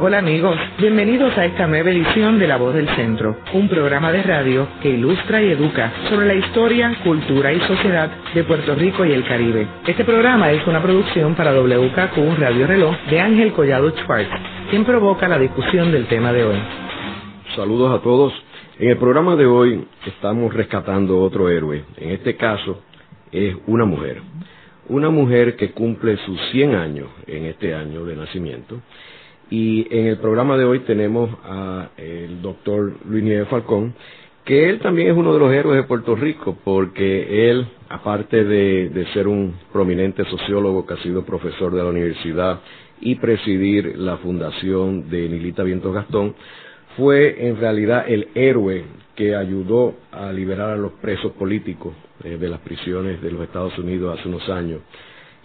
Hola amigos, bienvenidos a esta nueva edición de La Voz del Centro, un programa de radio que ilustra y educa sobre la historia, cultura y sociedad de Puerto Rico y el Caribe. Este programa es una producción para WKQ Radio Reloj de Ángel Collado Schwartz, quien provoca la discusión del tema de hoy. Saludos a todos. En el programa de hoy estamos rescatando otro héroe. En este caso es una mujer. Una mujer que cumple sus 100 años en este año de nacimiento y en el programa de hoy tenemos al doctor Luis Nieves Falcón, que él también es uno de los héroes de Puerto Rico, porque él, aparte de, de ser un prominente sociólogo que ha sido profesor de la universidad y presidir la fundación de Nilita Vientos Gastón, fue en realidad el héroe que ayudó a liberar a los presos políticos eh, de las prisiones de los Estados Unidos hace unos años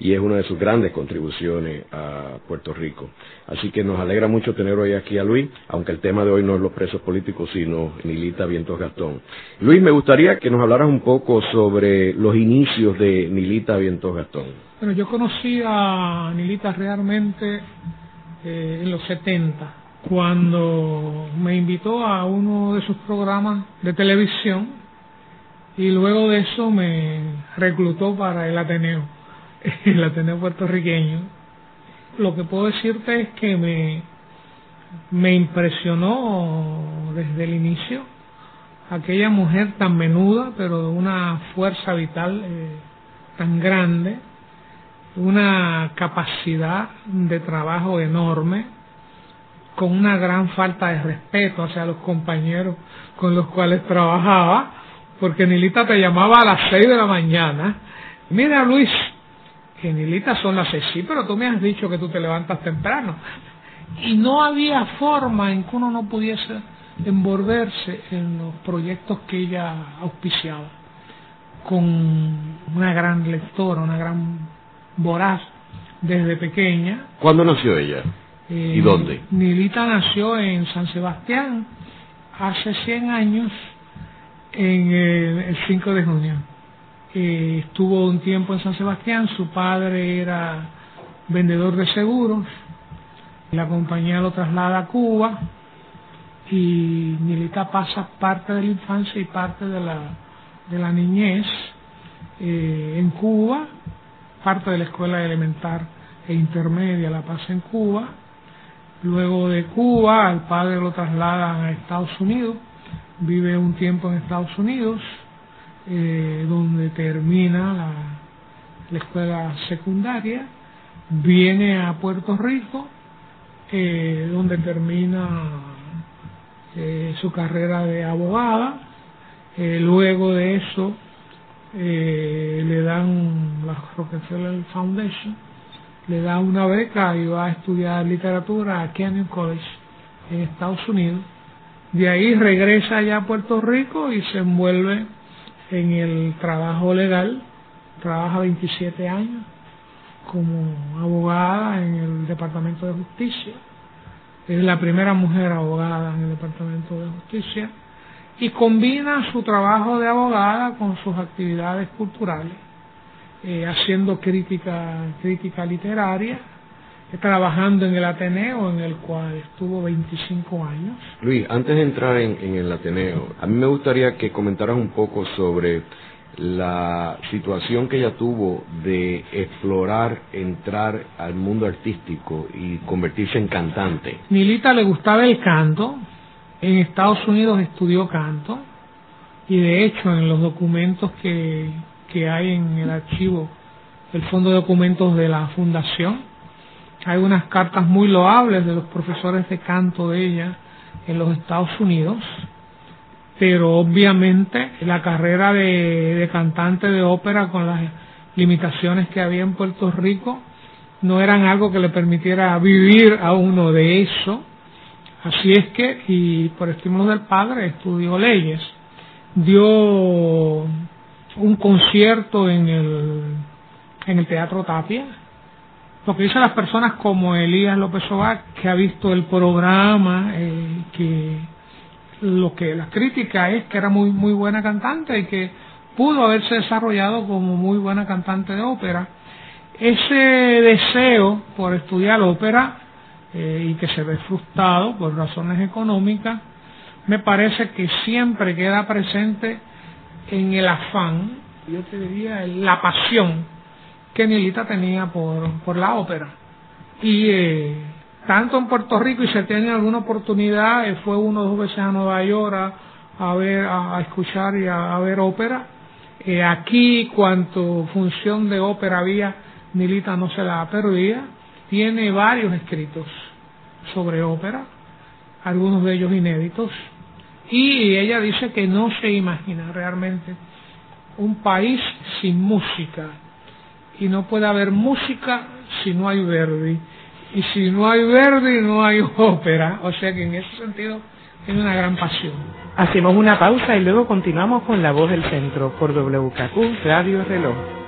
y es una de sus grandes contribuciones a Puerto Rico. Así que nos alegra mucho tener hoy aquí a Luis, aunque el tema de hoy no es los presos políticos, sino Nilita Vientos Gastón. Luis, me gustaría que nos hablaras un poco sobre los inicios de Nilita Vientos Gastón. Bueno, yo conocí a Nilita realmente eh, en los 70, cuando me invitó a uno de sus programas de televisión y luego de eso me reclutó para el Ateneo el Ateneo puertorriqueño, lo que puedo decirte es que me, me impresionó desde el inicio aquella mujer tan menuda, pero de una fuerza vital eh, tan grande, una capacidad de trabajo enorme, con una gran falta de respeto hacia los compañeros con los cuales trabajaba, porque Nilita te llamaba a las seis de la mañana. Mira Luis, Nilita son las seis, sí, pero tú me has dicho que tú te levantas temprano. Y no había forma en que uno no pudiese envolverse en los proyectos que ella auspiciaba, con una gran lectora, una gran voraz desde pequeña. ¿Cuándo nació ella? ¿Y eh, dónde? Nilita nació en San Sebastián hace 100 años, en el 5 de junio estuvo un tiempo en San Sebastián, su padre era vendedor de seguros, la compañía lo traslada a Cuba y Nilita pasa parte de la infancia y parte de la, de la niñez eh, en Cuba, parte de la escuela elemental e intermedia la pasa en Cuba, luego de Cuba al padre lo trasladan a Estados Unidos, vive un tiempo en Estados Unidos, eh, donde termina la, escuela secundaria, viene a Puerto Rico, eh, donde termina eh, su carrera de abogada, luego de eso le dan la Rockefeller Foundation, le da una beca y va a estudiar literatura a Kenyon College en Estados Unidos. De ahí regresa ya a Puerto Rico y se envuelve en el trabajo legal, trabaja 27 años como abogada en el Departamento de Justicia. Es la primera mujer abogada en el Departamento de Justicia y combina su trabajo de abogada con sus actividades culturales, eh, haciendo crítica, crítica literaria trabajando en el Ateneo, en el cual estuvo 25 años. Luis, antes de entrar en, el Ateneo, a mí me gustaría que comentaras un poco sobre la situación que ella tuvo de explorar, entrar al mundo artístico y convertirse en cantante. Milita le gustaba el canto, en Estados Unidos estudió canto y de hecho en los documentos que, que hay en el archivo, el Fondo de Documentos de la Fundación, hay unas cartas muy loables de los profesores de canto de ella en los Estados Unidos, pero obviamente la carrera de, cantante de ópera con las limitaciones que había en Puerto Rico no eran algo que le permitiera vivir a uno de eso. Así es que, y por estímulo del padre, estudió leyes. Dio un concierto en el, en el Teatro Tapia, lo que dicen las personas como Elías López Obá, que ha visto el programa, eh, que lo que la crítica es que era muy muy buena cantante y que pudo haberse desarrollado como muy buena cantante de ópera. Ese deseo por estudiar ópera eh, y que se ve frustrado por razones económicas, me parece que siempre queda presente en el afán, yo te diría, la pasión que Nilita tenía por, por la ópera. Y eh, tanto en Puerto Rico y se tiene alguna oportunidad, eh, fue uno o dos veces a Nueva York a, ver, a, escuchar y a, ver ópera. Eh, aquí, cuanto función de ópera había, Nilita no se la perdía. Tiene varios escritos sobre ópera, algunos de ellos inéditos. Y ella dice que no se imagina realmente un país sin música. Y no puede haber música si no hay Verdi y si no hay verde no hay ópera, o sea que en ese sentido tiene una gran pasión. Hacemos una pausa y luego continuamos con La Voz del Centro por WKQ Radio Reloj.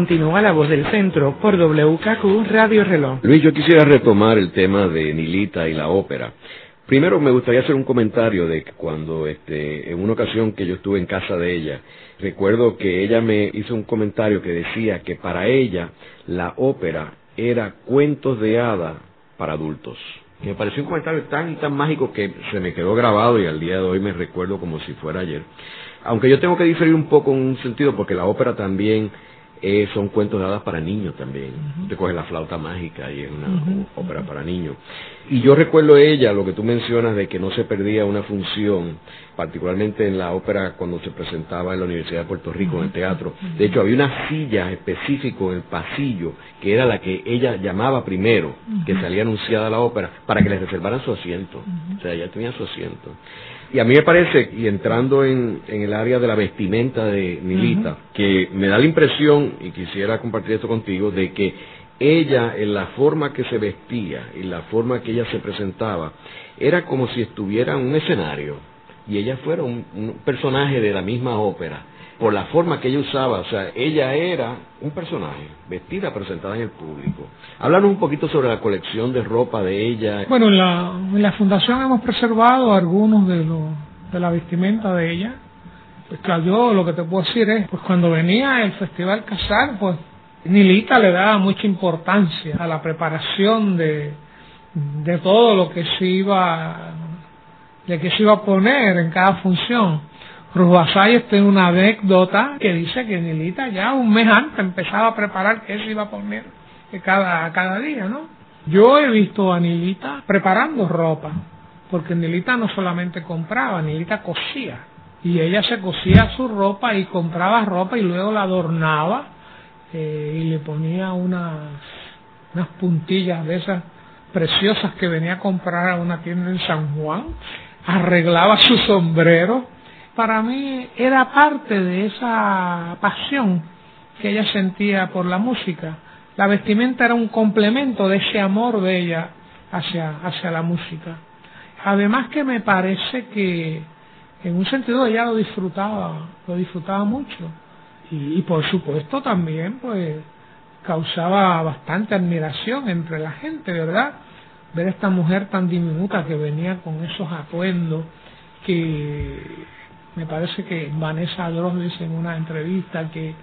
Continúa La Voz del Centro por WKQ Radio Reloj. Luis, yo quisiera retomar el tema de Nilita y la ópera. Primero me gustaría hacer un comentario de que cuando este, en una ocasión que yo estuve en casa de ella, recuerdo que ella me hizo un comentario que decía que para ella la ópera era cuentos de hada para adultos. me pareció un comentario tan y tan mágico que se me quedó grabado y al día de hoy me recuerdo como si fuera ayer. Aunque yo tengo que diferir un poco en un sentido porque la ópera también eh, son cuentos de hadas para niños también. Te coges la flauta mágica y es una ópera para niños. Y yo recuerdo ella, lo que tú mencionas de que no se perdía una función, particularmente en la ópera cuando se presentaba en la Universidad de Puerto Rico, en el teatro. De hecho, había una silla específica en el pasillo, que era la que ella llamaba primero, que salía anunciada la ópera, para que les reservaran su asiento. O sea, ella tenía su asiento. Y a mí me parece, y entrando en, el área de la vestimenta de Milita, que me da la impresión, y quisiera compartir esto contigo, de que ella, en la forma que se vestía y la forma que ella se presentaba, era como si estuviera en un escenario. Y ella fuera un personaje de la misma ópera por la forma que ella usaba, o sea, ella era un personaje, vestida, presentada en el público. Háblanos un poquito sobre la colección de ropa de ella. Bueno, en la, en la fundación hemos preservado algunos de, los de la vestimenta de ella. Pues claro, yo lo que te puedo decir es, pues cuando venía el Festival Casal, pues Nilita le daba mucha importancia a la preparación de, de todo lo que se iba de que se iba a poner en cada función Vasalles tiene una anécdota que dice que Nilita ya un mes antes empezaba a preparar qué se iba a poner cada, cada día, ¿no? Yo he visto a Nilita preparando ropa, porque Nilita no solamente compraba, Nilita cosía. Y ella se cosía su ropa y compraba ropa y luego la adornaba eh, y le ponía unas, unas puntillas de esas preciosas que venía a comprar a una tienda en San Juan, arreglaba su sombrero para mí era parte de esa pasión que ella sentía por la música. La vestimenta era un complemento de ese amor de ella hacia, hacia la música. Además que me parece que en un sentido ella lo disfrutaba, lo disfrutaba mucho. Y, por supuesto también pues causaba bastante admiración entre la gente, ¿verdad? Ver esta mujer tan diminuta que venía con esos atuendos que me parece que Vanessa Dross dice en una entrevista que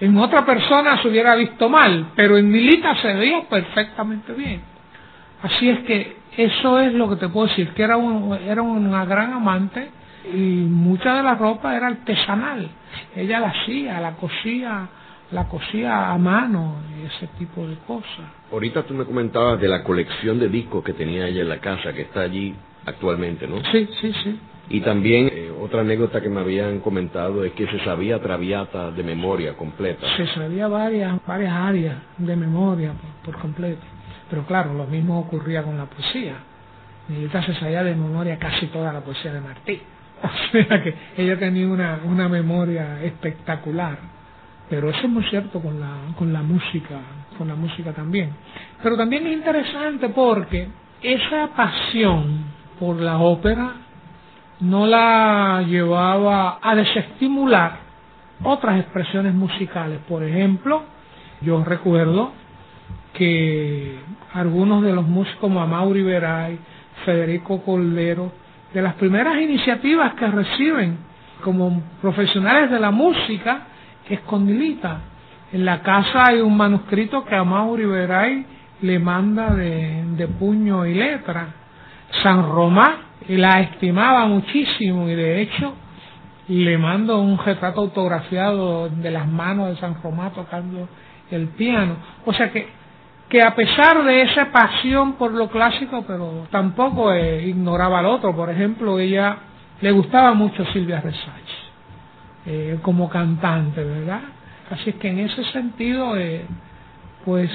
en otra persona se hubiera visto mal, pero en Milita se veía perfectamente bien. Así es que eso es lo que te puedo decir, que era, un, era una gran amante y mucha de la ropa era artesanal. Ella la hacía, la cosía, la cosía a mano y ese tipo de cosas. Ahorita tú me comentabas de la colección de discos que tenía ella en la casa, que está allí actualmente, ¿no? Sí, sí, sí. Y también eh, otra anécdota que me habían comentado es que se sabía Traviata de memoria completa. Se sabía varias, varias áreas de memoria por, completo. Pero claro, lo mismo ocurría con la poesía. Nilita se sabía de memoria casi toda la poesía de Martí. O sea que ella tenía una, una memoria espectacular. Pero eso es muy cierto con la, con la música, con la música también. Pero también es interesante porque esa pasión por la ópera no la llevaba a desestimular otras expresiones musicales. Por ejemplo, yo recuerdo que algunos de los músicos como Amaury Veray, Federico Cordero, de las primeras iniciativas que reciben como profesionales de la música es con Nilita. En la casa hay un manuscrito que Amaury Veray le manda de, de puño y letra. San Román la estimaba muchísimo y de hecho le mando un retrato autografiado de las manos de San Román tocando el piano. O sea que, que a pesar de esa pasión por lo clásico, pero tampoco eh, ignoraba al otro. Por ejemplo, ella le gustaba mucho Silvia Resach eh, como cantante, ¿verdad? Así que en ese sentido, eh, pues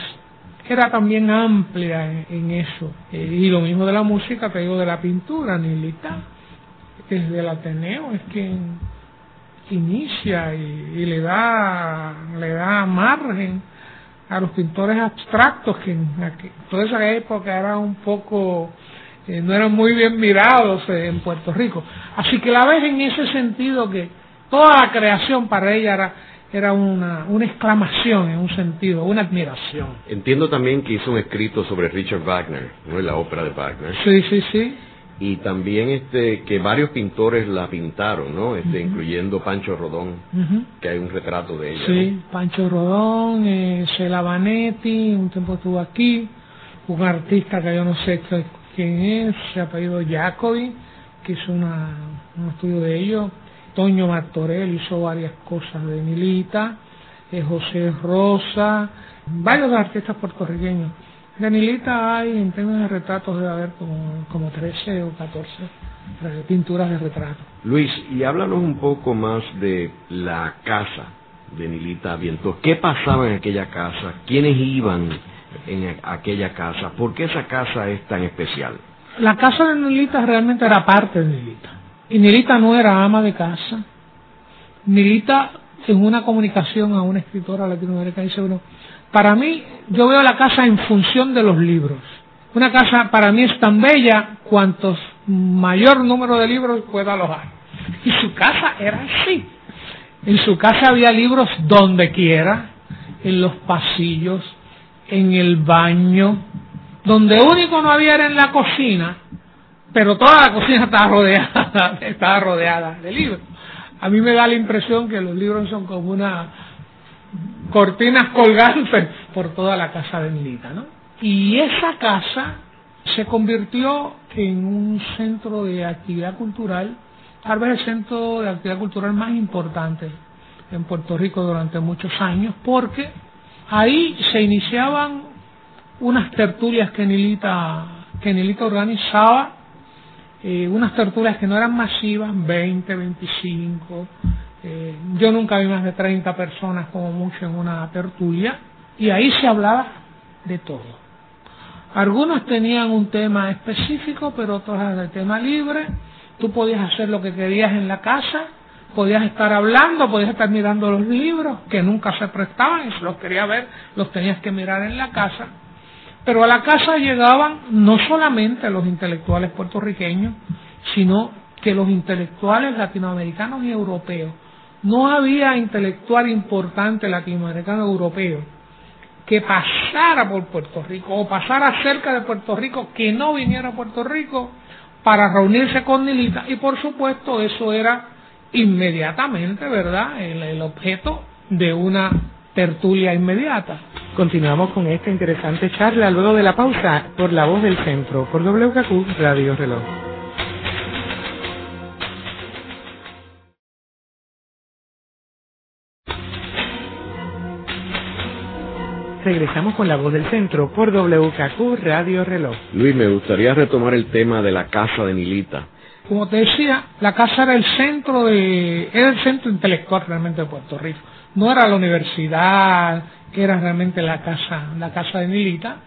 era también amplia en, eso. Eh, y lo mismo de la música, te digo, de la pintura, Nilita, desde el Ateneo es quien inicia y, le da le da margen a los pintores abstractos que en toda esa época era un poco eh, no eran muy bien mirados en Puerto Rico así que la ves en ese sentido que toda la creación para ella era era una, una exclamación en un sentido, una admiración. Entiendo también que hizo un escrito sobre Richard Wagner, ¿no? La ópera de Wagner. Sí, sí, sí. Y también este que varios pintores la pintaron, ¿no? Este, incluyendo Pancho Rodón, que hay un retrato de ella. Sí, Pancho Rodón, eh, Cela Vanetti, un tiempo estuvo aquí, un artista que yo no sé quién es, se ha pedido Jacobi, que hizo una, un estudio de ello Toño Martorell hizo varias cosas de Milita, eh, José Rosa, varios artistas puertorriqueños. De Milita hay, en términos de retratos, debe haber como, como 13 o 14 eh, pinturas de retrato. Luis, y háblanos un poco más de la casa de Nilita Vientos. ¿Qué pasaba en aquella casa? ¿Quiénes iban en aquella casa? ¿Por qué esa casa es tan especial? La casa de Nilita realmente era parte de Nilita. Y Nilita no era ama de casa. Nilita, en una comunicación a una escritora latinoamericana, dice, bueno, para mí, yo veo la casa en función de los libros. Una casa para mí es tan bella cuantos mayor número de libros pueda alojar. Y su casa era así. En su casa había libros donde quiera, en los pasillos, en el baño. Donde único no había era en la cocina, pero toda la cocina estaba rodeada, estaba rodeada de libros. A mí me da la impresión que los libros son como una cortinas colgantes por toda la casa de Milita, ¿no? Y esa casa se convirtió en un centro de actividad cultural, tal vez el centro de actividad cultural más importante en Puerto Rico durante muchos años, porque ahí se iniciaban unas tertulias que Nilita, que Nilita organizaba eh, unas tertulias que no eran masivas, 20, 25, eh, yo nunca vi más de 30 personas como mucho en una tertulia, y ahí se hablaba de todo. Algunos tenían un tema específico, pero otros eran de tema libre, tú podías hacer lo que querías en la casa, podías estar hablando, podías estar mirando los libros, que nunca se prestaban, y si los querías ver, los tenías que mirar en la casa pero a la casa llegaban no solamente los intelectuales puertorriqueños, sino que los intelectuales latinoamericanos y europeos. No había intelectual importante latinoamericano europeo que pasara por Puerto Rico o pasara cerca de Puerto Rico que no viniera a Puerto Rico para reunirse con Nilita y por supuesto eso era inmediatamente, ¿verdad?, el objeto de una tertulia inmediata. Continuamos con esta interesante charla luego de la pausa por La Voz del Centro, por WKQ Radio Reloj. Regresamos con La Voz del Centro por WKQ Radio Reloj. Luis, me gustaría retomar el tema de la casa de Nilita. Como te decía, la casa era el centro de, era el centro intelectual realmente de Puerto Rico. No era la universidad, era realmente la casa, la casa de Nilita.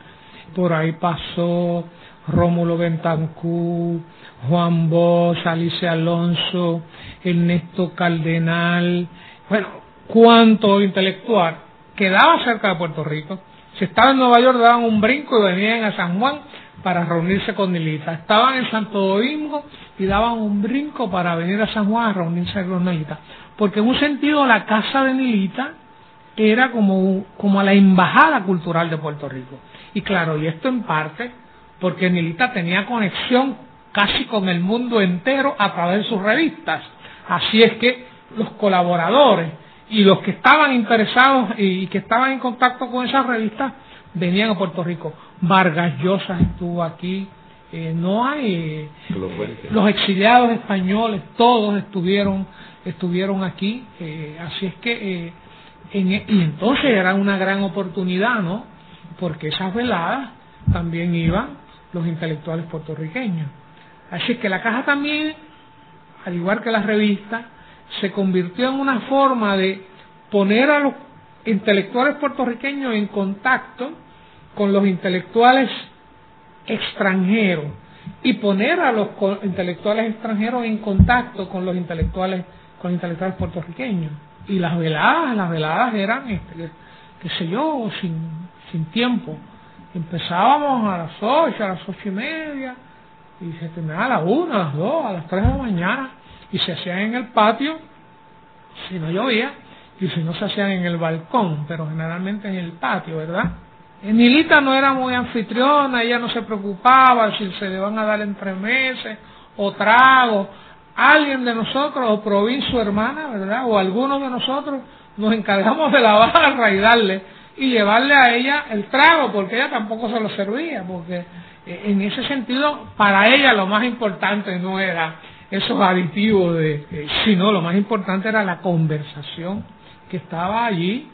Por ahí pasó Rómulo Bentancú, Juan Bosch, Alicia Alonso, Ernesto Cardenal, bueno, cuánto intelectual quedaba cerca de Puerto Rico. Si estaba en Nueva York daban un brinco y venían a San Juan para reunirse con Nilita. Estaban en Santo Domingo y daban un brinco para venir a San Juan a reunirse con Nilita. Porque en un sentido la casa de Nilita era como, como la embajada cultural de Puerto Rico. Y claro, y esto en parte porque Nilita tenía conexión casi con el mundo entero a través de sus revistas. Así es que los colaboradores y los que estaban interesados y que estaban en contacto con esas revistas venían a Puerto Rico. Vargas Llosa estuvo aquí, eh, no hay los exiliados españoles, todos estuvieron estuvieron aquí, eh, así es que eh, en, e, y entonces era una gran oportunidad, ¿no? Porque esas veladas también iban los intelectuales puertorriqueños. Así es que la caja también, al igual que la revista, se convirtió en una forma de poner a los intelectuales puertorriqueños en contacto con los intelectuales extranjeros y poner a los intelectuales extranjeros en contacto con los intelectuales con intelectuales puertorriqueños. Y las veladas las veladas eran este, qué sé yo sin, sin tiempo. Empezábamos a las ocho a las ocho y media y se terminaba a las una a las dos a las tres de la mañana y se hacían en el patio si no llovía y si no se hacían en el balcón pero generalmente en el patio verdad Nilita no era muy anfitriona, ella no se preocupaba si se le van a dar entre meses o trago. Alguien de nosotros, o Provin su hermana, ¿verdad? O algunos de nosotros nos encargamos de la barra y darle y llevarle a ella el trago, porque ella tampoco se lo servía, porque eh, en ese sentido, para ella lo más importante no era esos aditivos de, eh, sino lo más importante era la conversación que estaba allí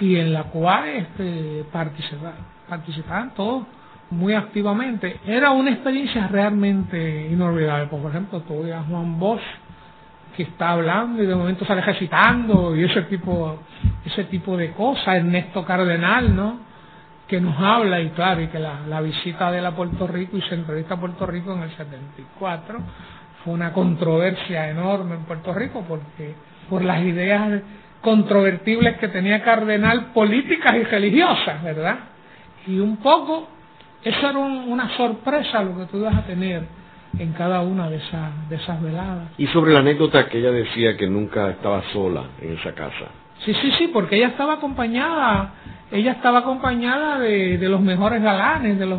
y en la cual este, participaban, participaban todos muy activamente. Era una experiencia realmente inolvidable. Por ejemplo, tú a Juan Bosch que está hablando y de momento sale recitando y ese tipo ese tipo de cosas Ernesto Cardenal no que nos habla y claro y que la, la visita de él a Puerto Rico y se entrevista a Puerto Rico en el 74 fue una controversia enorme en Puerto Rico porque por las ideas controvertibles que tenía Cardenal, políticas y religiosas, ¿verdad? Y un poco, eso era una sorpresa lo que tú ibas a tener en cada una de esas, de esas veladas. Y sobre la anécdota que ella decía que nunca estaba sola en esa casa. Sí, sí, sí, porque ella estaba acompañada, ella estaba acompañada de, de los mejores galanes, de los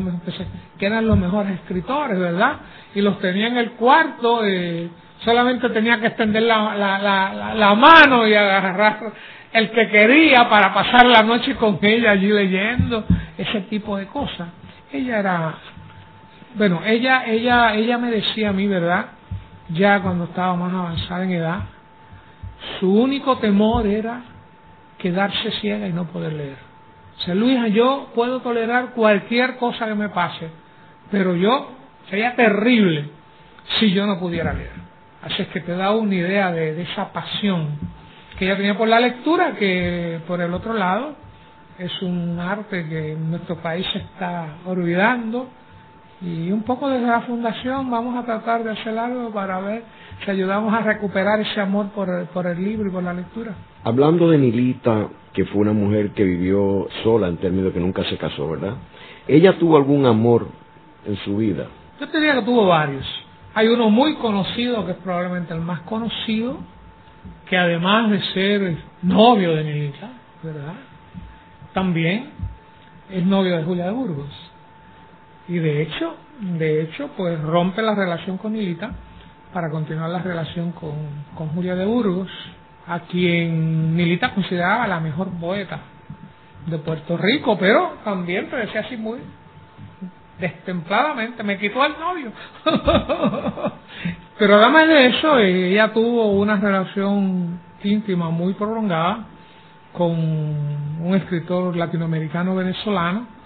que eran los mejores escritores, ¿verdad? Y los tenía en el cuarto. Eh, solamente tenía que extender la, la, la, la, mano y agarrar el que quería para pasar la noche con ella allí leyendo, ese tipo de cosas. Ella era, bueno, ella, ella, ella me decía a mí, ¿verdad? Ya cuando estaba más avanzada en edad, su único temor era quedarse ciega y no poder leer. O Luisa, yo puedo tolerar cualquier cosa que me pase, pero yo sería terrible si yo no pudiera leer. Así es que te da una idea de, esa pasión que ella tenía por la lectura, que por el otro lado es un arte que en nuestro país se está olvidando. Y un poco desde la fundación vamos a tratar de hacer algo para ver si ayudamos a recuperar ese amor por el, por el libro y por la lectura. Hablando de Nilita, que fue una mujer que vivió sola en términos de que nunca se casó, ¿verdad? ¿Ella tuvo algún amor en su vida? Yo te diría que tuvo varios. Hay uno muy conocido, que es probablemente el más conocido, que además de ser novio de Nilita, ¿verdad? También es novio de Julia de Burgos. Y de hecho, de hecho, pues rompe la relación con Nilita para continuar la relación con, con Julia de Burgos, a quien Nilita consideraba la mejor poeta de Puerto Rico, pero también, pero decía así muy destempladamente, me quitó al novio. Pero además de eso, ella tuvo una relación íntima muy prolongada con un escritor latinoamericano venezolano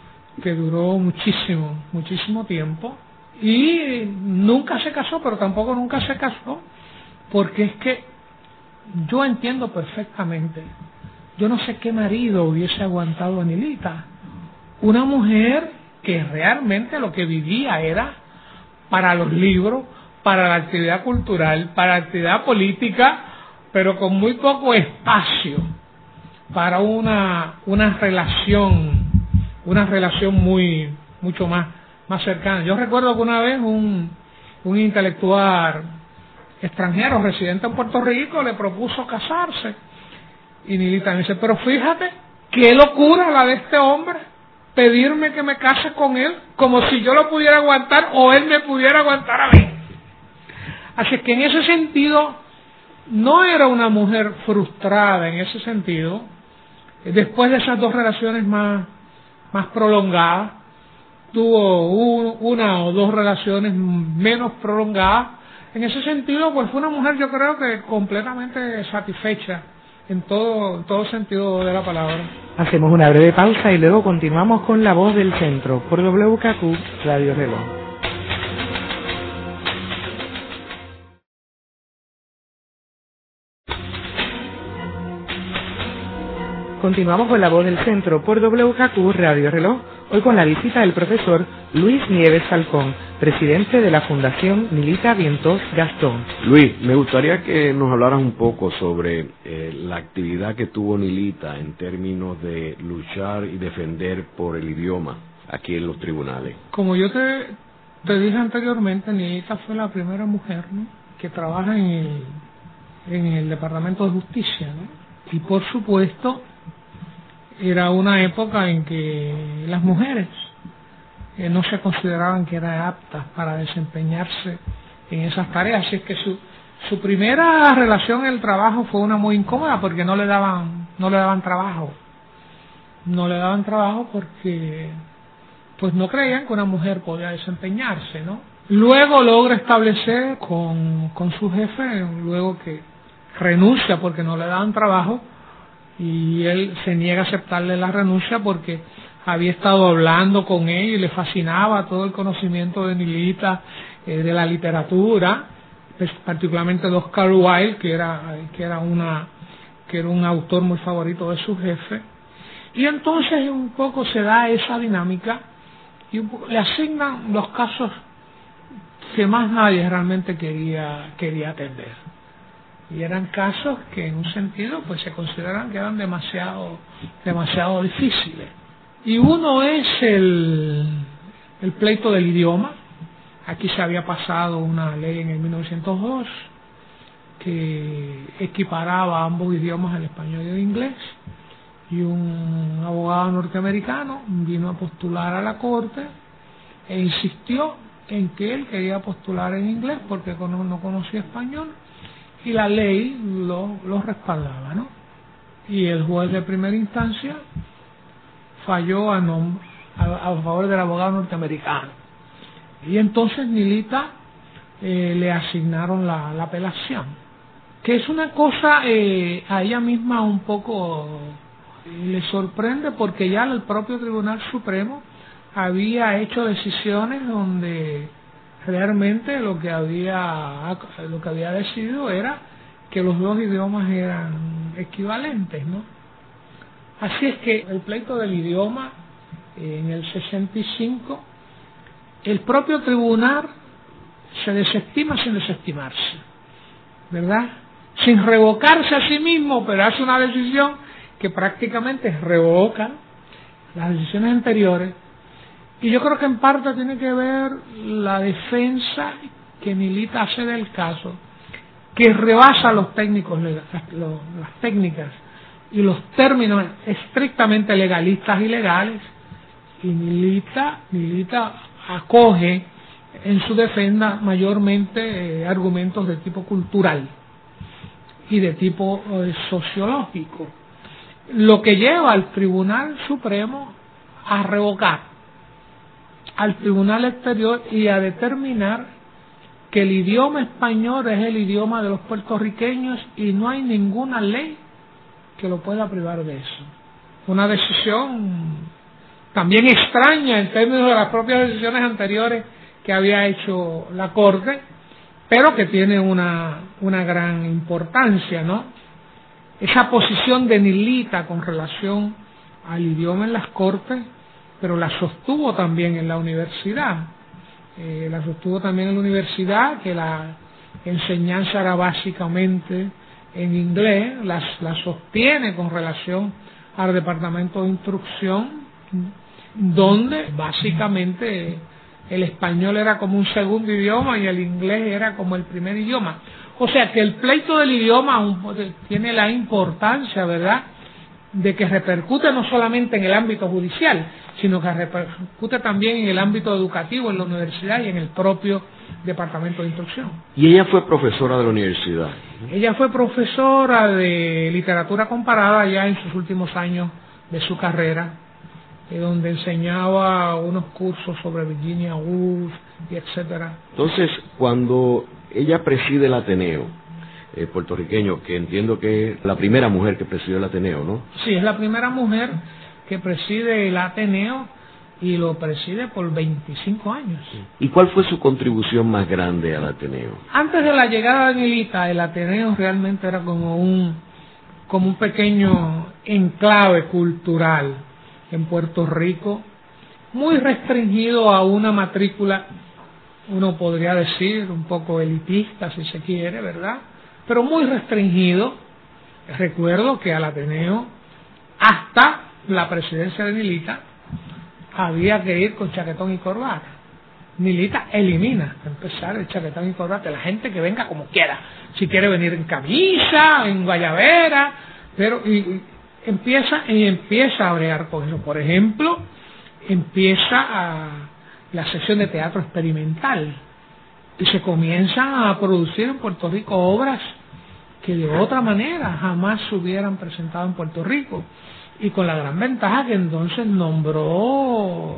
que duró muchísimo, muchísimo tiempo. Y nunca se casó, pero tampoco nunca se casó porque es que yo entiendo perfectamente, yo no sé qué marido hubiese aguantado a Nilita, una mujer que realmente lo que vivía era para los libros, para la actividad cultural, para la actividad política, pero con muy poco espacio para una, una relación, una relación muy, mucho más, más cercana. Yo recuerdo que una vez un, un intelectual extranjero residente en Puerto Rico le propuso casarse. Y Nilita me dice, pero fíjate, qué locura la de este hombre pedirme que me case con él como si yo lo pudiera aguantar o él me pudiera aguantar a mí. Así que en ese sentido, no era una mujer frustrada en ese sentido. Después de esas dos relaciones más, más prolongadas, tuvo una o dos relaciones menos prolongadas. En ese sentido, pues fue una mujer yo creo que completamente satisfecha en todo, en todo sentido de la palabra. Hacemos una breve pausa y luego continuamos con La Voz del Centro por WKQ Radio Reloj. Continuamos con la voz del centro por WKQ Radio Reloj, hoy con la visita del profesor Luis Nieves Falcón, presidente de la Fundación Milita Vientos Gastón. Luis, me gustaría que nos hablaras un poco sobre eh, la actividad que tuvo Nilita en términos de luchar y defender por el idioma aquí en los tribunales. Como yo te, te dije anteriormente, Nilita fue la primera mujer que trabaja en el, en el Departamento de Justicia. Y por supuesto, era una época en que las mujeres eh, no se consideraban que eran aptas para desempeñarse en esas tareas, así es que su, su primera relación en el trabajo fue una muy incómoda porque no le daban no le daban trabajo. No le daban trabajo porque pues no creían que una mujer podía desempeñarse no luego logra establecer con, con su jefe luego que renuncia porque no le daban trabajo y él se niega a aceptarle la renuncia porque había estado hablando con él y le fascinaba todo el conocimiento de Nilita, eh, de la literatura, pues, particularmente de Oscar Wilde, que era, que era una que era un autor muy favorito de su jefe. Y entonces un poco se da esa dinámica y le asignan los casos que más nadie realmente quería, quería atender y eran casos que en un sentido pues se consideran que eran demasiado demasiado difíciles. Y uno es el, el pleito del idioma. Aquí se había pasado una ley en el 1902 que equiparaba ambos idiomas el español y el inglés y un abogado norteamericano vino a postular a la corte e insistió en que él quería postular en inglés porque no conocía español y la ley lo, lo respaldaba, ¿no? Y el juez de primera instancia falló a, a, favor del abogado norteamericano. Y entonces Nilita eh, le asignaron la, la, apelación, que es una cosa eh, a ella misma un poco eh, le sorprende porque ya el propio Tribunal Supremo había hecho decisiones donde realmente lo que había lo que había decidido era que los dos idiomas eran equivalentes, ¿no? Así es que el pleito del idioma en el 65 el propio tribunal se desestima sin desestimarse, ¿verdad? Sin revocarse a sí mismo, pero hace una decisión que prácticamente revoca las decisiones anteriores y yo creo que en parte tiene que ver la defensa que Milita hace del caso, que rebasa los técnicos, las técnicas y los términos estrictamente legalistas y legales, y Milita, Milita acoge en su defensa mayormente eh, argumentos de tipo cultural y de tipo eh, sociológico, lo que lleva al Tribunal Supremo a revocar al Tribunal Exterior y a determinar que el idioma español es el idioma de los puertorriqueños y no hay ninguna ley que lo pueda privar de eso. Una decisión también extraña en términos de las propias decisiones anteriores que había hecho la Corte, pero que tiene una, una gran importancia, ¿no? Esa posición de Nilita con relación al idioma en las Cortes pero la sostuvo también en la universidad. Eh, la sostuvo también en la universidad, que la enseñanza era básicamente en inglés, la sostiene con relación al departamento de instrucción, donde básicamente el español era como un segundo idioma y el inglés era como el primer idioma. O sea que el pleito del idioma tiene la importancia, ¿verdad?, de que repercute no solamente en el ámbito judicial, sino que repercute también en el ámbito educativo, en la universidad y en el propio departamento de instrucción. ¿Y ella fue profesora de la universidad? Ella fue profesora de literatura comparada ya en sus últimos años de su carrera, eh, donde enseñaba unos cursos sobre Virginia Woolf y etcétera. Entonces, cuando ella preside el Ateneo, eh, puertorriqueño, que entiendo que es la primera mujer que presidió el Ateneo, ¿no? Sí, es la primera mujer que preside el Ateneo y lo preside por 25 años. ¿Y cuál fue su contribución más grande al Ateneo? Antes de la llegada de Milita, el Ateneo realmente era como un, como un pequeño enclave cultural en Puerto Rico, muy restringido a una matrícula, uno podría decir, un poco elitista si se quiere, ¿verdad? Pero muy restringido. Recuerdo que al Ateneo, hasta la presidencia de Milita, había que ir con chaquetón y corbata. Milita elimina, empezar el chaquetón y corbata, la gente que venga como quiera, si quiere venir en camisa, en guayabera, pero y, empieza y empieza a bregar con eso. Por ejemplo, empieza a la sesión de teatro experimental y se comienzan a producir en Puerto Rico obras que de otra manera jamás se hubieran presentado en Puerto Rico. Y con la gran ventaja que entonces nombró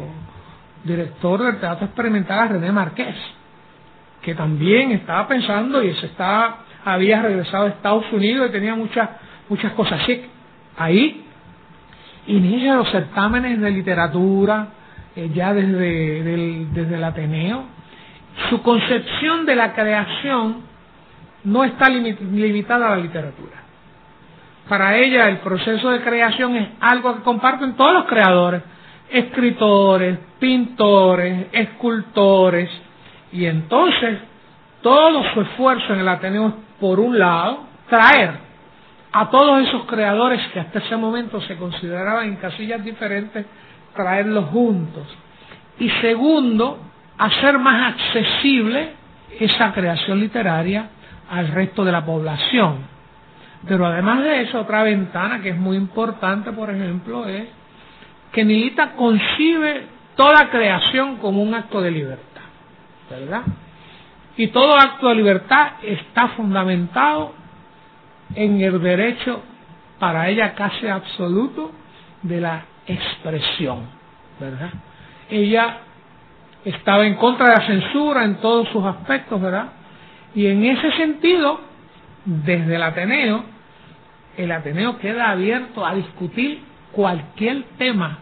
director del Teatro Experimental a René Marqués, que también estaba pensando y se estaba, había regresado a Estados Unidos y tenía muchas, muchas cosas así. Ahí inicia los certámenes de literatura, eh, ya desde, desde el Ateneo. Su concepción de la creación no está limitada a la literatura. Para ella el proceso de creación es algo que comparten todos los creadores, escritores, pintores, escultores, y entonces todo su esfuerzo en el Ateneo es, por un lado, traer a todos esos creadores que hasta ese momento se consideraban en casillas diferentes, traerlos juntos. Y segundo, hacer más accesible esa creación literaria al resto de la población. Pero además de eso, otra ventana que es muy importante, por ejemplo, es que Nilita concibe toda creación como un acto de libertad, ¿verdad? Y todo acto de libertad está fundamentado en el derecho, para ella casi absoluto, de la expresión, ¿verdad? Ella estaba en contra de la censura en todos sus aspectos, ¿verdad? Y en ese sentido, desde el Ateneo, el Ateneo queda abierto a discutir cualquier tema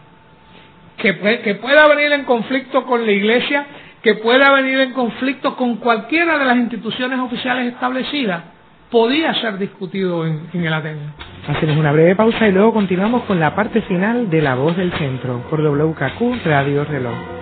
que, que pueda venir en conflicto con la Iglesia, que pueda venir en conflicto con cualquiera de las instituciones oficiales establecidas, podía ser discutido en, en el Ateneo. Hacemos una breve pausa y luego continuamos con la parte final de La Voz del Centro por WKQ Radio Reloj.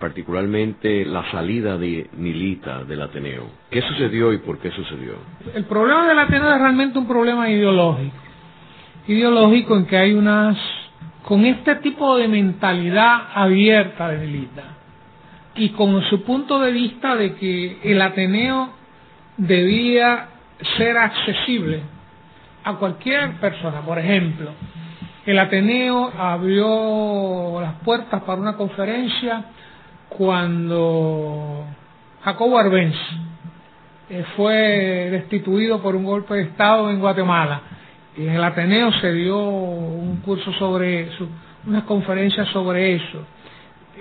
particularmente la salida de Milita del Ateneo. ¿Qué sucedió y por qué sucedió? El problema del Ateneo es realmente un problema ideológico. Ideológico en que hay unas, con este tipo de mentalidad abierta de Milita y con su punto de vista de que el Ateneo debía ser accesible a cualquier persona. Por ejemplo, el Ateneo abrió las puertas para una conferencia cuando Jacobo Arbenz eh, fue destituido por un golpe de Estado en Guatemala. Y en el Ateneo se dio un curso sobre eso, unas conferencias sobre eso.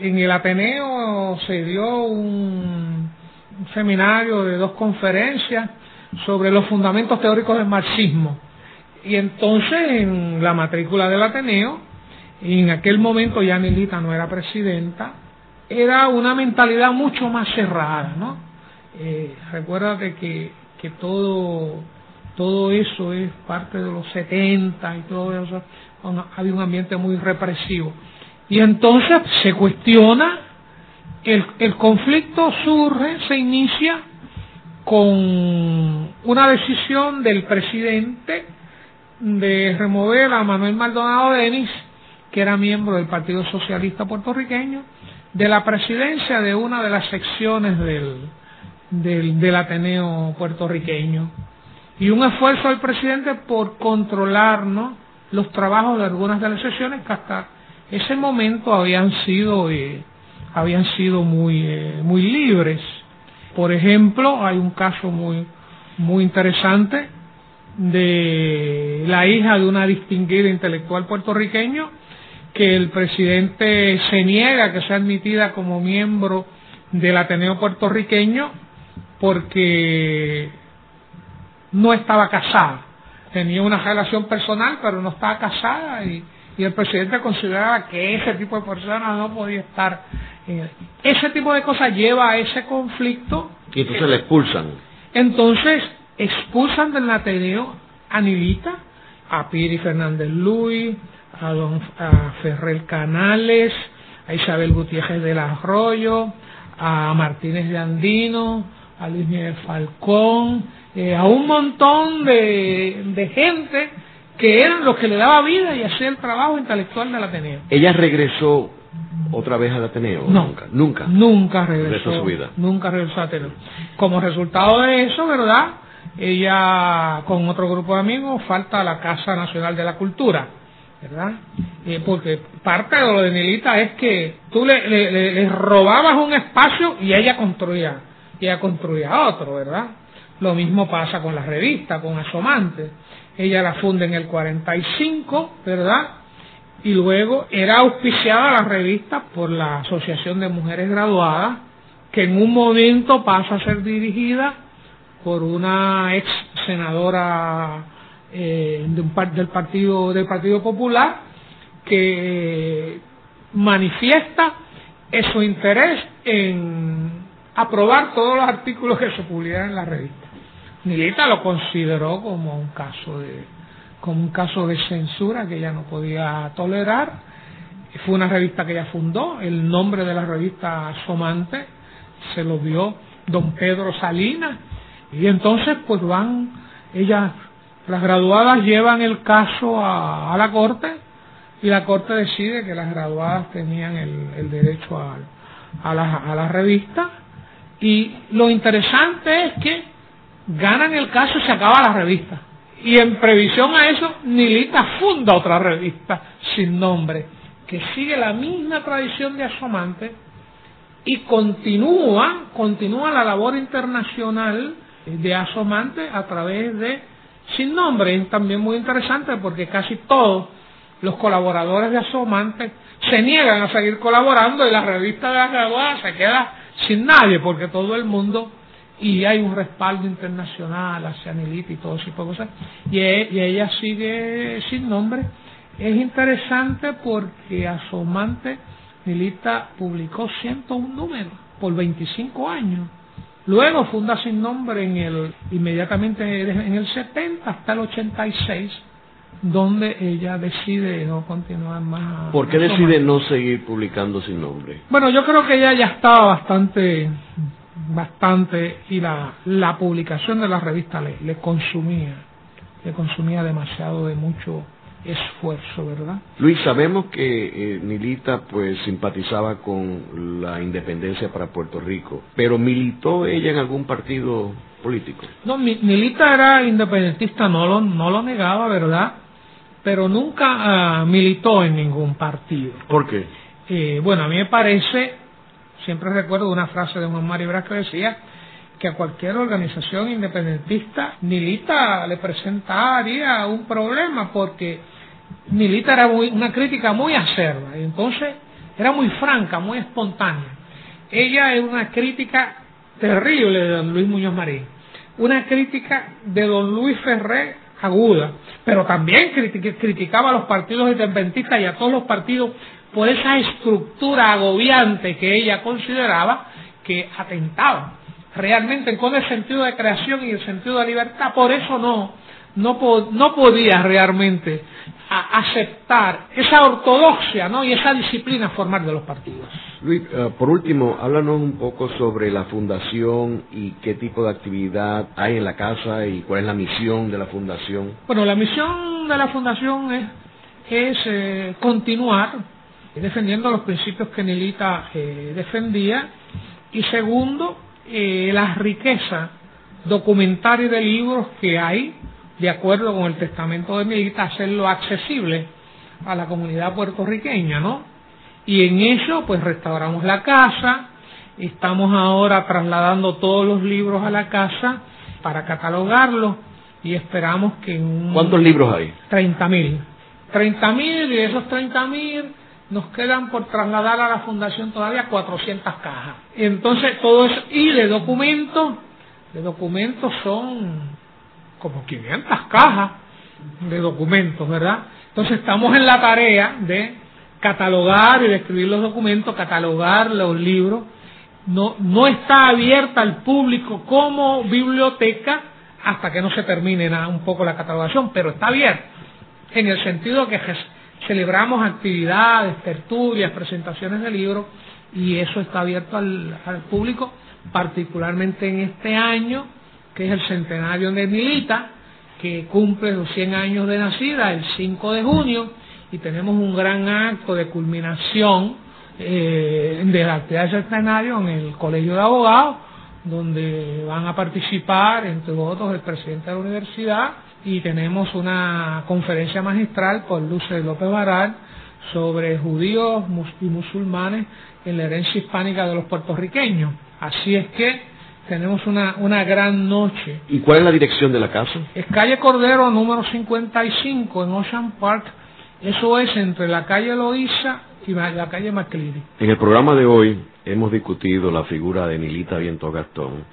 En el Ateneo se dio un, seminario de dos conferencias sobre los fundamentos teóricos del marxismo. Y entonces en la matrícula del Ateneo, en aquel momento ya Milita no era presidenta, era una mentalidad mucho más cerrada, ¿no? Eh, recuérdate que, que todo, todo eso es parte de los 70 y todo eso, había un ambiente muy represivo. Y entonces se cuestiona, el, el conflicto surge, se inicia con una decisión del presidente de remover a Manuel Maldonado Denis, que era miembro del Partido Socialista puertorriqueño, de la presidencia de una de las secciones del, del, del Ateneo puertorriqueño. Y un esfuerzo del presidente por controlar los trabajos de algunas de las sesiones que hasta ese momento habían sido, eh, habían sido muy, eh, muy libres. Por ejemplo, hay un caso muy, muy interesante de la hija de una distinguida intelectual puertorriqueño que el presidente se niega que sea admitida como miembro del Ateneo puertorriqueño porque no estaba casada. Tenía una relación personal, pero no estaba casada y, el presidente consideraba que ese tipo de personas no podía estar. Eh, ese tipo de cosas lleva a ese conflicto. Y entonces le expulsan. Entonces expulsan del Ateneo a Nilita, a Piri Fernández Luis, a, don, a Ferrer Canales, a Isabel Gutiérrez del Arroyo, a Martínez de Andino, a Luis Miguel Falcón, eh, a un montón de, de gente que eran los que le daba vida y hacía el trabajo intelectual del Ateneo. ¿Ella regresó otra vez al Ateneo? No, nunca. Nunca. Nunca regresó. su vida. Nunca regresó al Ateneo. Como resultado de eso, ¿verdad? Ella, con otro grupo de amigos, falta a la Casa Nacional de la Cultura ¿verdad? Eh, porque parte de lo de Nilita es que tú le, robabas un espacio y ella construía, ella construía otro, ¿verdad? Lo mismo pasa con la revista, con Asomante. Ella la funda en el 45, ¿verdad? Y luego era auspiciada la revista por la Asociación de Mujeres Graduadas, que en un momento pasa a ser dirigida por una ex senadora eh, de un, del partido del Partido Popular que manifiesta su interés en aprobar todos los artículos que se publicaran en la revista. Nilita lo consideró como un caso de como un caso de censura que ella no podía tolerar. Fue una revista que ella fundó, el nombre de la revista Somante se lo dio don Pedro Salinas y entonces pues van ella las graduadas llevan el caso a, la corte y la corte decide que las graduadas tenían el, derecho a, la revista y lo interesante es que ganan el caso y se acaba la revista. Y en previsión a eso, Nilita funda otra revista sin nombre, que sigue la misma tradición de Asomante y continúa, continúa la labor internacional de Asomante a través de sin nombre es también muy interesante porque casi todos los colaboradores de Asomante se niegan a seguir colaborando y la revista de la graduada se queda sin nadie porque todo el mundo y hay un respaldo internacional hacia Nilita y todo ese tipo de cosas y, e, y ella sigue sin nombre. Es interesante porque Asomante Nilita publicó 101 números por 25 años Luego funda sin nombre en el, inmediatamente en el 70 hasta el 86, donde ella decide no continuar más. ¿Por qué decide no seguir publicando sin nombre? Bueno, yo creo que ella ya estaba bastante, bastante, y la, la publicación de la revista le, le consumía, le consumía demasiado de mucho esfuerzo, ¿verdad? Luis, sabemos que eh, Milita pues simpatizaba con la independencia para Puerto Rico, pero ¿militó ella en algún partido político? No, Milita era independentista, no lo, no lo negaba, ¿verdad? Pero nunca uh, militó en ningún partido. ¿Por qué? Eh, bueno, a mí me parece, siempre recuerdo una frase de Juan Mario Brás que decía que a cualquier organización independentista Milita le presentaría un problema porque Milita era una crítica muy acerba y entonces era muy franca, muy espontánea. Ella es una crítica terrible de don Luis Muñoz Marín, una crítica de don Luis Ferré aguda, pero también criticaba a los partidos independentistas y a todos los partidos por esa estructura agobiante que ella consideraba que atentaba realmente con el sentido de creación y el sentido de libertad, por eso no, no, no podía realmente aceptar esa ortodoxia ¿no? y esa disciplina formal de los partidos. Luis, eh, por último, háblanos un poco sobre la fundación y qué tipo de actividad hay en la casa y cuál es la misión de la fundación. Bueno, la misión de la fundación es, es eh, continuar defendiendo los principios que Nilita eh, defendía y segundo, la riqueza documentaria de libros que hay de acuerdo con el testamento de Milita, hacerlo accesible a la comunidad puertorriqueña, ¿no? Y en eso, pues restauramos la casa, estamos ahora trasladando todos los libros a la casa para catalogarlos y esperamos que en ¿Cuántos libros hay? 30 mil. 30 mil y de esos 30 mil nos quedan por trasladar a la fundación todavía 400 cajas. Entonces todo eso, y de documentos, de documentos son como 500 cajas de documentos, ¿verdad? Entonces estamos en la tarea de catalogar y de escribir los documentos, catalogar los libros. No, no está abierta al público como biblioteca hasta que no se termine nada, un poco la catalogación, pero está abierta en el sentido que celebramos actividades, tertulias, presentaciones de libros y eso está abierto al, público, particularmente en este año que es el centenario de Milita, que cumple los 100 años de nacida el 5 de junio, y tenemos un gran acto de culminación eh, de la actividad del centenario en el Colegio de Abogados, donde van a participar, entre otros, el presidente de la universidad, y tenemos una conferencia magistral por Luce López Baral sobre judíos y musulmanes en la herencia hispánica de los puertorriqueños. Así es que tenemos una, una gran noche. ¿Y cuál es la dirección de la casa? Es calle Cordero número 55 en Ocean Park. Eso es entre la calle Loíza y la calle McCleary. En el programa de hoy hemos discutido la figura de Nilita Viento Gastón,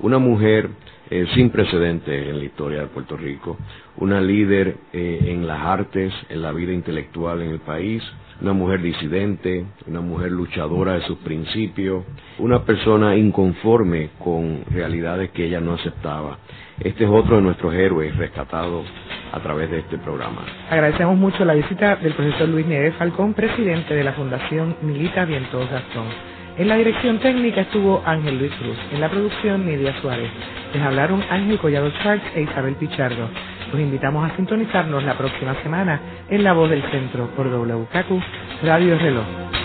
una mujer eh, sin precedentes en la historia de Puerto Rico, una líder eh, en las artes, en la vida intelectual en el país, una mujer disidente, una mujer luchadora de sus principios, una persona inconforme con realidades que ella no aceptaba. Este es otro de nuestros héroes rescatados a través de este programa. Agradecemos mucho la visita del profesor Luis Nieves Falcón, presidente de la Fundación Milita Vientos Gastón. En la dirección técnica estuvo Ángel Luis Cruz, en la producción Nidia Suárez. Les hablaron Ángel Collado Charles e Isabel Pichardo. Los invitamos a sintonizarnos la próxima semana en La Voz del Centro por WKQ Radio Reloj.